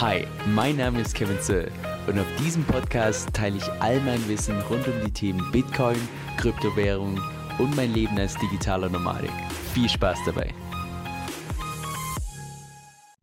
Hi, mein Name ist Kevin Zöll und auf diesem Podcast teile ich all mein Wissen rund um die Themen Bitcoin, Kryptowährung und mein Leben als digitaler Nomadik. Viel Spaß dabei!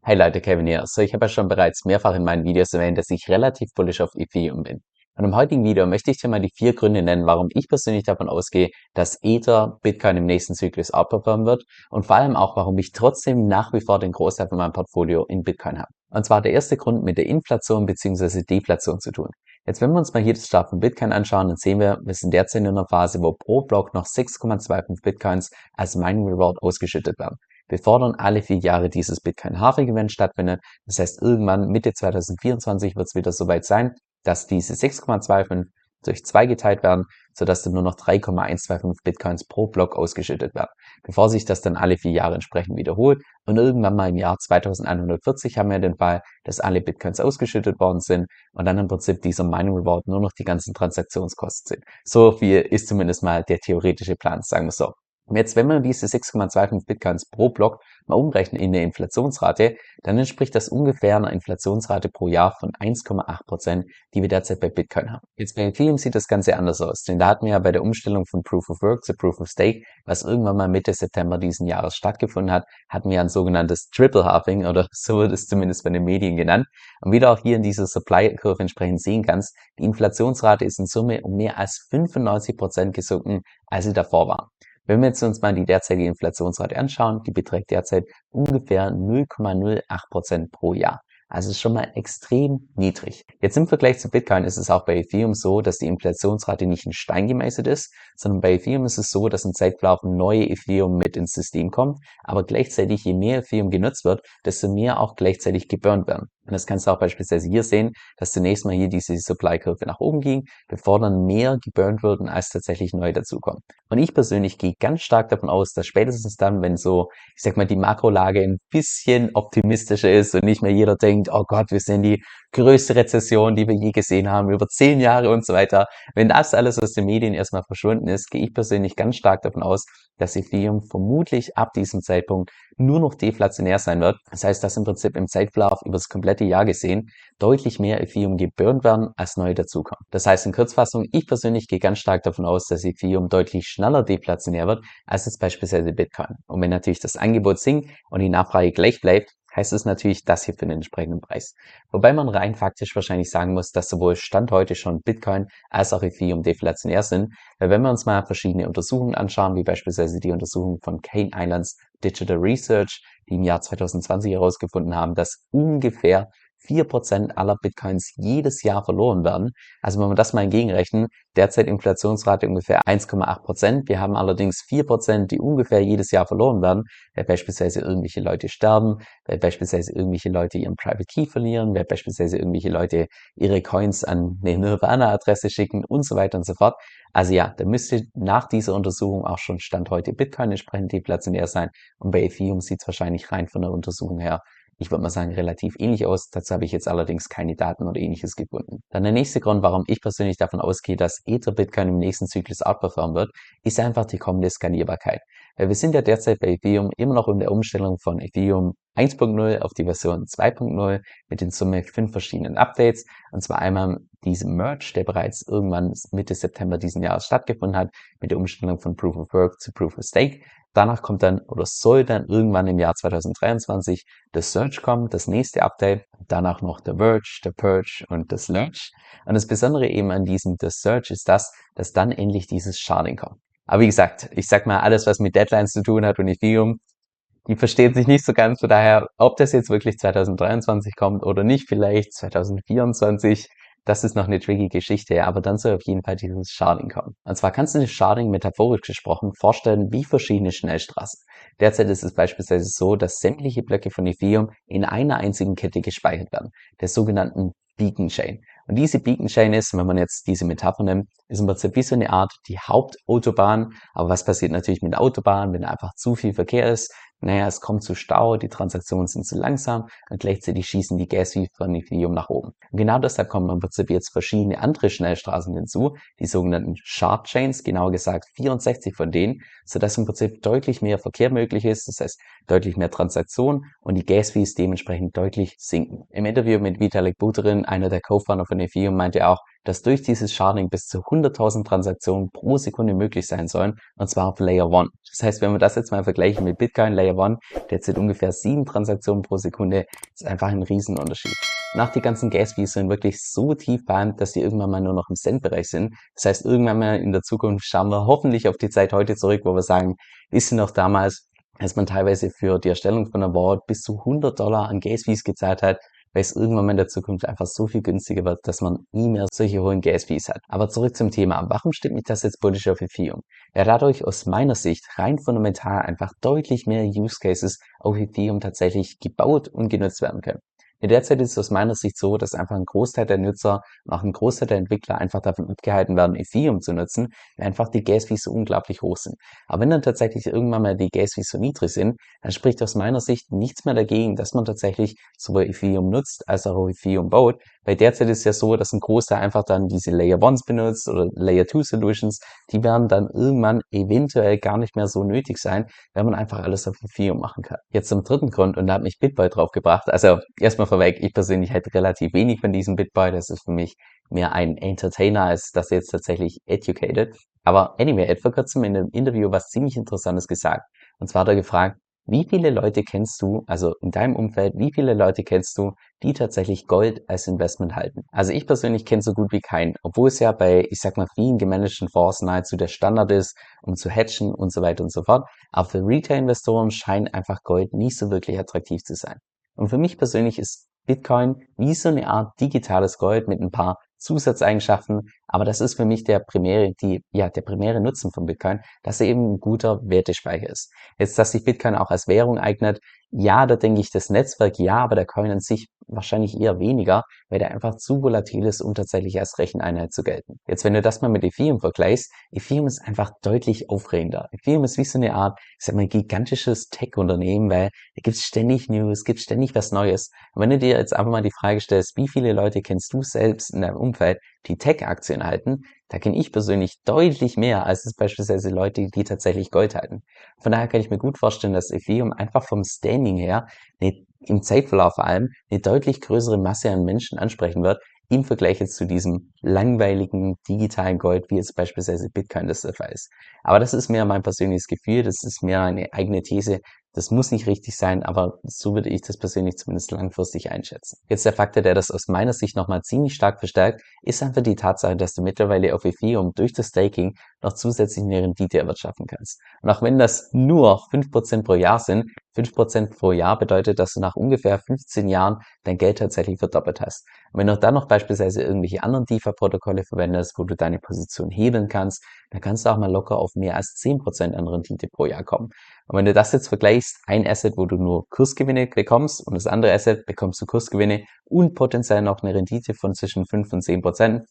Hey Leute, Kevin hier. So, ich habe ja schon bereits mehrfach in meinen Videos erwähnt, dass ich relativ bullish auf Ethereum bin. Und im heutigen Video möchte ich dir mal die vier Gründe nennen, warum ich persönlich davon ausgehe, dass Ether Bitcoin im nächsten Zyklus outperformen wird und vor allem auch, warum ich trotzdem nach wie vor den Großteil von meinem Portfolio in Bitcoin habe. Und zwar der erste Grund mit der Inflation bzw. Deflation zu tun. Jetzt, wenn wir uns mal hier das Start von Bitcoin anschauen, dann sehen wir, wir sind derzeit in einer Phase, wo pro Block noch 6,25 Bitcoins als Mining Reward ausgeschüttet werden. Wir fordern alle vier Jahre dieses Bitcoin Halving Event stattfindet. Das heißt, irgendwann Mitte 2024 wird es wieder soweit sein, dass diese 6,25 durch 2 geteilt werden, sodass dann nur noch 3,125 Bitcoins pro Block ausgeschüttet werden, bevor sich das dann alle vier Jahre entsprechend wiederholt. Und irgendwann mal im Jahr 2140 haben wir den Fall, dass alle Bitcoins ausgeschüttet worden sind und dann im Prinzip dieser Mining Reward nur noch die ganzen Transaktionskosten sind. So viel ist zumindest mal der theoretische Plan, sagen wir so. Und jetzt, wenn wir diese 6,25 Bitcoins pro Block mal umrechnen in der Inflationsrate, dann entspricht das ungefähr einer Inflationsrate pro Jahr von 1,8 Prozent, die wir derzeit bei Bitcoin haben. Jetzt bei Ethereum sieht das Ganze anders aus, denn da hatten wir ja bei der Umstellung von Proof of Work zu Proof of Stake, was irgendwann mal Mitte September diesen Jahres stattgefunden hat, hatten wir ein sogenanntes Triple Halving oder so wird es zumindest von den Medien genannt. Und wie du auch hier in dieser Supply Curve entsprechend sehen kannst, die Inflationsrate ist in Summe um mehr als 95 Prozent gesunken, als sie davor war. Wenn wir jetzt uns mal die derzeitige Inflationsrate anschauen, die beträgt derzeit ungefähr 0,08 Prozent pro Jahr. Also ist schon mal extrem niedrig. Jetzt im Vergleich zu Bitcoin ist es auch bei Ethereum so, dass die Inflationsrate nicht in Stein gemeißelt ist, sondern bei Ethereum ist es so, dass im Zeitverlauf neue Ethereum mit ins System kommt, aber gleichzeitig je mehr Ethereum genutzt wird, desto mehr auch gleichzeitig geburnt werden. Und das kannst du auch beispielsweise hier sehen, dass zunächst mal hier diese Supply-Kurve nach oben ging, bevor dann mehr geburnt wurden, als tatsächlich neu dazukommen. Und ich persönlich gehe ganz stark davon aus, dass spätestens dann, wenn so, ich sag mal, die Makrolage ein bisschen optimistischer ist und nicht mehr jeder denkt, oh Gott, wir sind die größte Rezession, die wir je gesehen haben, über zehn Jahre und so weiter. Wenn das alles aus den Medien erstmal verschwunden ist, gehe ich persönlich ganz stark davon aus, dass Ethereum vermutlich ab diesem Zeitpunkt nur noch deflationär sein wird. Das heißt, dass im Prinzip im Zeitverlauf über das komplette Jahr gesehen deutlich mehr Ethereum geburnt werden, als neu dazukommen. Das heißt in Kurzfassung, ich persönlich gehe ganz stark davon aus, dass Ethereum deutlich schneller deflationär wird, als jetzt beispielsweise Bitcoin. Und wenn natürlich das Angebot sinkt und die Nachfrage gleich bleibt, heißt es natürlich das hier für den entsprechenden Preis. Wobei man rein faktisch wahrscheinlich sagen muss, dass sowohl Stand heute schon Bitcoin als auch Ethereum deflationär sind, weil wenn wir uns mal verschiedene Untersuchungen anschauen, wie beispielsweise die Untersuchung von Kane Islands Digital Research, die im Jahr 2020 herausgefunden haben, dass ungefähr 4% aller Bitcoins jedes Jahr verloren werden. Also wenn wir das mal entgegenrechnen, derzeit Inflationsrate ungefähr 1,8%. Wir haben allerdings 4%, die ungefähr jedes Jahr verloren werden, weil beispielsweise irgendwelche Leute sterben, weil beispielsweise irgendwelche Leute ihren Private Key verlieren, weil beispielsweise irgendwelche Leute ihre Coins an eine Nirvana-Adresse schicken und so weiter und so fort. Also ja, da müsste nach dieser Untersuchung auch schon Stand heute Bitcoin entsprechend deflationär sein und bei Ethereum sieht es wahrscheinlich rein von der Untersuchung her ich würde mal sagen, relativ ähnlich aus. Dazu habe ich jetzt allerdings keine Daten oder ähnliches gefunden. Dann der nächste Grund, warum ich persönlich davon ausgehe, dass Ether Bitcoin im nächsten Zyklus outperformen wird, ist einfach die kommende Skalierbarkeit. Weil wir sind ja derzeit bei Ethereum immer noch in der Umstellung von Ethereum 1.0 auf die Version 2.0 mit in Summe fünf verschiedenen Updates. Und zwar einmal diesem Merge, der bereits irgendwann Mitte September diesen Jahres stattgefunden hat, mit der Umstellung von Proof of Work zu Proof of Stake. Danach kommt dann oder soll dann irgendwann im Jahr 2023 das Search kommen, das nächste Update. Danach noch der Verge, der Purge und das Lurch. Und das Besondere eben an diesem The Search ist das, dass dann endlich dieses Sharding kommt. Aber wie gesagt, ich sag mal, alles, was mit Deadlines zu tun hat und Ethereum, die verstehen sich nicht so ganz. Von daher, ob das jetzt wirklich 2023 kommt oder nicht, vielleicht 2024, das ist noch eine tricky Geschichte, aber dann soll auf jeden Fall dieses Sharding kommen. Und zwar kannst du das Sharding metaphorisch gesprochen vorstellen wie verschiedene Schnellstraßen. Derzeit ist es beispielsweise so, dass sämtliche Blöcke von Ethereum in einer einzigen Kette gespeichert werden, der sogenannten Beacon Chain. Und diese Beacon Chain ist, wenn man jetzt diese Metapher nimmt, ist im Prinzip wie so eine Art die Hauptautobahn. Aber was passiert natürlich mit der Autobahn, wenn einfach zu viel Verkehr ist? Naja, es kommt zu Stau, die Transaktionen sind zu langsam und gleichzeitig schießen die Gas-Fees von Ethereum nach oben. Und genau deshalb kommen im Prinzip jetzt verschiedene andere Schnellstraßen hinzu, die sogenannten Shard Chains, genauer gesagt 64 von denen, sodass im Prinzip deutlich mehr Verkehr möglich ist, das heißt deutlich mehr Transaktionen und die Gas-Fees dementsprechend deutlich sinken. Im Interview mit Vitalik Buterin, einer der Co-Founder von Ethereum, meinte er auch, dass durch dieses Sharding bis zu 100.000 Transaktionen pro Sekunde möglich sein sollen, und zwar auf Layer 1. Das heißt, wenn wir das jetzt mal vergleichen mit Bitcoin Layer 1, der zählt ungefähr sieben Transaktionen pro Sekunde, ist einfach ein Riesenunterschied. Nach die ganzen Gas-Fees sind wirklich so tief behandelt, dass die irgendwann mal nur noch im Cent-Bereich sind. Das heißt, irgendwann mal in der Zukunft schauen wir hoffentlich auf die Zeit heute zurück, wo wir sagen, ist sie noch damals, als man teilweise für die Erstellung von einer Wallet bis zu 100 Dollar an Gas-Fees gezahlt hat, weil es irgendwann mal in der Zukunft einfach so viel günstiger wird, dass man nie mehr solche hohen Gas-Fees hat. Aber zurück zum Thema. Warum stimmt mich das jetzt bullish auf Ethereum? Ja, dadurch aus meiner Sicht rein fundamental einfach deutlich mehr Use Cases auf Ethereum tatsächlich gebaut und genutzt werden können. Ja, derzeit ist es aus meiner Sicht so, dass einfach ein Großteil der Nutzer und auch ein Großteil der Entwickler einfach davon abgehalten werden, Ethereum zu nutzen, weil einfach die Gas-Fees so unglaublich hoch sind. Aber wenn dann tatsächlich irgendwann mal die Gas-Fees so niedrig sind, dann spricht aus meiner Sicht nichts mehr dagegen, dass man tatsächlich sowohl Ethereum nutzt als auch Ethereum baut, weil derzeit ist es ja so, dass ein Großteil einfach dann diese Layer 1s benutzt oder Layer 2 Solutions, die werden dann irgendwann eventuell gar nicht mehr so nötig sein, wenn man einfach alles auf Ethereum machen kann. Jetzt zum dritten Grund und da hat mich Bitboy drauf gebracht. Also erstmal vorweg, ich persönlich hätte relativ wenig von diesem Bitboy. Das ist für mich mehr ein Entertainer als das jetzt tatsächlich educated. Aber anyway, er hat vor kurzem in einem Interview was ziemlich Interessantes gesagt. Und zwar hat er gefragt, wie viele Leute kennst du, also in deinem Umfeld, wie viele Leute kennst du, die tatsächlich Gold als Investment halten? Also ich persönlich kenne so gut wie keinen, obwohl es ja bei, ich sag mal, vielen gemanagten Fonds nahezu der Standard ist, um zu hatchen und so weiter und so fort. Aber für Retail-Investoren scheint einfach Gold nicht so wirklich attraktiv zu sein. Und für mich persönlich ist Bitcoin wie so eine Art digitales Gold mit ein paar Zusatzeigenschaften, aber das ist für mich der primäre, die, ja, der primäre Nutzen von Bitcoin, dass er eben ein guter Wertespeicher ist. Jetzt, dass sich Bitcoin auch als Währung eignet, ja, da denke ich das Netzwerk ja, aber der Coin an sich wahrscheinlich eher weniger, weil der einfach zu volatil ist, um tatsächlich als Recheneinheit zu gelten. Jetzt, wenn du das mal mit Ethereum vergleichst, Ethereum ist einfach deutlich aufregender. Ethereum ist wie so eine Art, ich sag mal, gigantisches Tech-Unternehmen, weil da gibt's ständig News, gibt's ständig was Neues. Und wenn du dir jetzt einfach mal die Frage stellst, wie viele Leute kennst du selbst in deinem Umfeld, die Tech-Aktien halten, da kenne ich persönlich deutlich mehr als es beispielsweise Leute, die tatsächlich Gold halten. Von daher kann ich mir gut vorstellen, dass Ethereum einfach vom Standing her eine, im Zeitverlauf vor allem eine deutlich größere Masse an Menschen ansprechen wird, im Vergleich jetzt zu diesem langweiligen digitalen Gold, wie jetzt beispielsweise Bitcoin das der Fall ist. Aber das ist mehr mein persönliches Gefühl, das ist mehr eine eigene These, das muss nicht richtig sein, aber so würde ich das persönlich zumindest langfristig einschätzen. Jetzt der Faktor, der das aus meiner Sicht nochmal ziemlich stark verstärkt, ist einfach die Tatsache, dass du mittlerweile auf Ethereum durch das Staking noch zusätzlich eine Rendite erwirtschaften kannst. Und auch wenn das nur 5% pro Jahr sind, 5% pro Jahr bedeutet, dass du nach ungefähr 15 Jahren dein Geld tatsächlich verdoppelt hast. Und wenn du dann noch beispielsweise irgendwelche anderen DeFi-Protokolle verwendest, wo du deine Position hebeln kannst, dann kannst du auch mal locker auf mehr als 10% an Rendite pro Jahr kommen. Und wenn du das jetzt vergleichst, ein Asset, wo du nur Kursgewinne bekommst und das andere Asset bekommst du Kursgewinne und potenziell noch eine Rendite von zwischen 5 und 10 Prozent,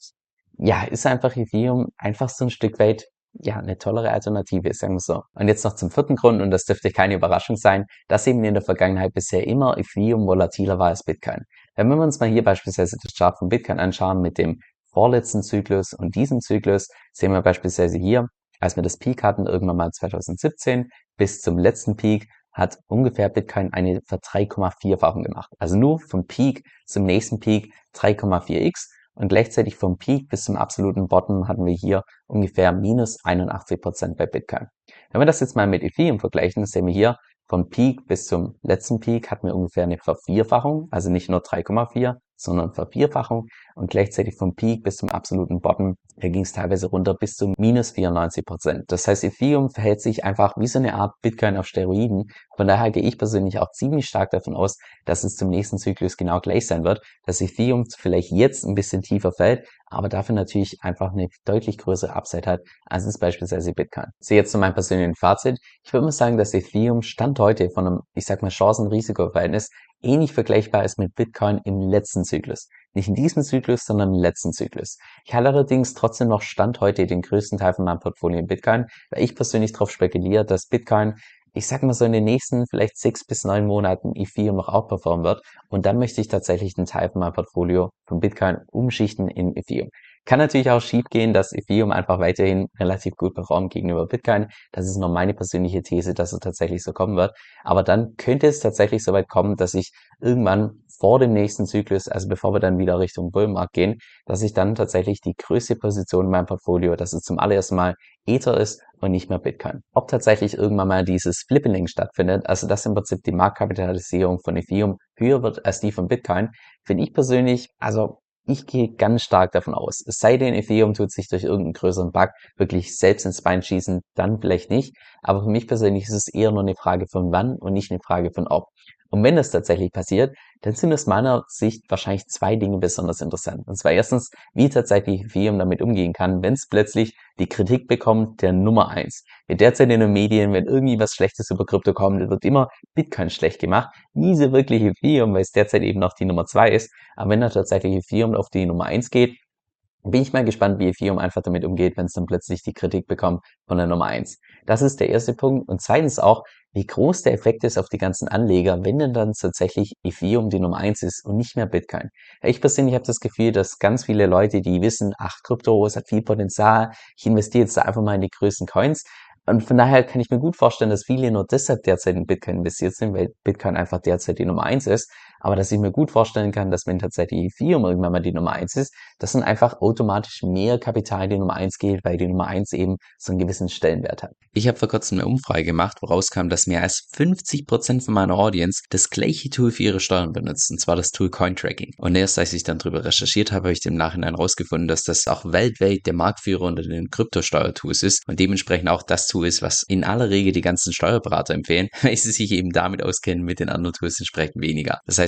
ja, ist einfach Ethereum einfach so ein Stück weit ja, eine tollere Alternative, sagen wir so. Und jetzt noch zum vierten Grund, und das dürfte keine Überraschung sein, dass eben in der Vergangenheit bisher immer Ethereum volatiler war als Bitcoin. Wenn wir uns mal hier beispielsweise das Chart von Bitcoin anschauen mit dem vorletzten Zyklus und diesem Zyklus, sehen wir beispielsweise hier, als wir das Peak hatten, irgendwann mal 2017, bis zum letzten Peak, hat ungefähr Bitcoin eine ver 3,4-fachung gemacht. Also nur vom Peak zum nächsten Peak 3,4x und gleichzeitig vom Peak bis zum absoluten Bottom hatten wir hier ungefähr minus 81 Prozent bei Bitcoin. Wenn wir das jetzt mal mit Ethereum vergleichen, sehen wir hier, vom Peak bis zum letzten Peak hatten wir ungefähr eine Vervierfachung, also nicht nur 3,4, sondern Vervierfachung und gleichzeitig vom Peak bis zum absoluten Bottom, ging es teilweise runter bis zu minus 94 Prozent. Das heißt, Ethereum verhält sich einfach wie so eine Art Bitcoin auf Steroiden. Von daher gehe ich persönlich auch ziemlich stark davon aus, dass es zum nächsten Zyklus genau gleich sein wird, dass Ethereum vielleicht jetzt ein bisschen tiefer fällt, aber dafür natürlich einfach eine deutlich größere Upside hat, als es beispielsweise Bitcoin. So jetzt zu meinem persönlichen Fazit. Ich würde mal sagen, dass Ethereum Stand heute von einem, ich sag mal, Chancen-Risiko-Verhältnis ähnlich vergleichbar ist mit Bitcoin im letzten Zyklus. Nicht in diesem Zyklus, sondern im letzten Zyklus. Ich halte allerdings trotzdem noch Stand heute den größten Teil von meinem Portfolio in Bitcoin, weil ich persönlich darauf spekuliere, dass Bitcoin ich sag mal so in den nächsten vielleicht sechs bis neun Monaten Ethereum noch outperformen wird. Und dann möchte ich tatsächlich einen Teil von meinem Portfolio von Bitcoin umschichten in Ethereum. Kann natürlich auch schief gehen, dass Ethereum einfach weiterhin relativ gut performt gegenüber Bitcoin. Das ist nur meine persönliche These, dass es tatsächlich so kommen wird. Aber dann könnte es tatsächlich so weit kommen, dass ich irgendwann vor dem nächsten Zyklus, also bevor wir dann wieder Richtung Bullmarkt gehen, dass ich dann tatsächlich die größte Position in meinem Portfolio, dass es zum allerersten Mal Ether ist und nicht mehr Bitcoin. Ob tatsächlich irgendwann mal dieses Flipping stattfindet, also dass im Prinzip die Marktkapitalisierung von Ethereum höher wird als die von Bitcoin, finde ich persönlich, also ich gehe ganz stark davon aus. Es sei denn, Ethereum tut sich durch irgendeinen größeren Bug wirklich selbst ins Bein schießen, dann vielleicht nicht. Aber für mich persönlich ist es eher nur eine Frage von wann und nicht eine Frage von ob. Und wenn das tatsächlich passiert, dann sind aus meiner Sicht wahrscheinlich zwei Dinge besonders interessant. Und zwar erstens, wie tatsächlich Ethereum damit umgehen kann, wenn es plötzlich die Kritik bekommt der Nummer eins. Wie derzeit in den Medien, wenn irgendwie was Schlechtes über Krypto kommt, wird immer Bitcoin schlecht gemacht. Nie so wirklich Ethereum, weil es derzeit eben noch die Nummer zwei ist. Aber wenn da tatsächlich Ethereum auf die Nummer eins geht, bin ich mal gespannt, wie Ethereum einfach damit umgeht, wenn es dann plötzlich die Kritik bekommt von der Nummer eins. Das ist der erste Punkt. Und zweitens auch, wie groß der Effekt ist auf die ganzen Anleger, wenn denn dann tatsächlich Ethereum die Nummer eins ist und nicht mehr Bitcoin. Ich persönlich habe das Gefühl, dass ganz viele Leute, die wissen, ach, Krypto, es hat viel Potenzial, ich investiere jetzt da einfach mal in die größten Coins, und von daher kann ich mir gut vorstellen, dass viele nur deshalb derzeit in Bitcoin investiert sind, weil Bitcoin einfach derzeit die Nummer eins ist. Aber dass ich mir gut vorstellen kann, dass wenn tatsächlich Ethereum irgendwann mal die Nummer eins ist, dass dann einfach automatisch mehr Kapital die Nummer eins geht, weil die Nummer eins eben so einen gewissen Stellenwert hat. Ich habe vor kurzem eine Umfrage gemacht, woraus kam, dass mehr als 50 Prozent von meiner Audience das gleiche Tool für ihre Steuern benutzt, und zwar das Tool Cointracking. Und erst als ich dann darüber recherchiert habe, habe ich im Nachhinein herausgefunden, dass das auch weltweit der Marktführer unter den Kryptosteuertools ist und dementsprechend auch das Tool ist, was in aller Regel die ganzen Steuerberater empfehlen, weil sie sich eben damit auskennen, mit den anderen Tools entsprechend weniger. Das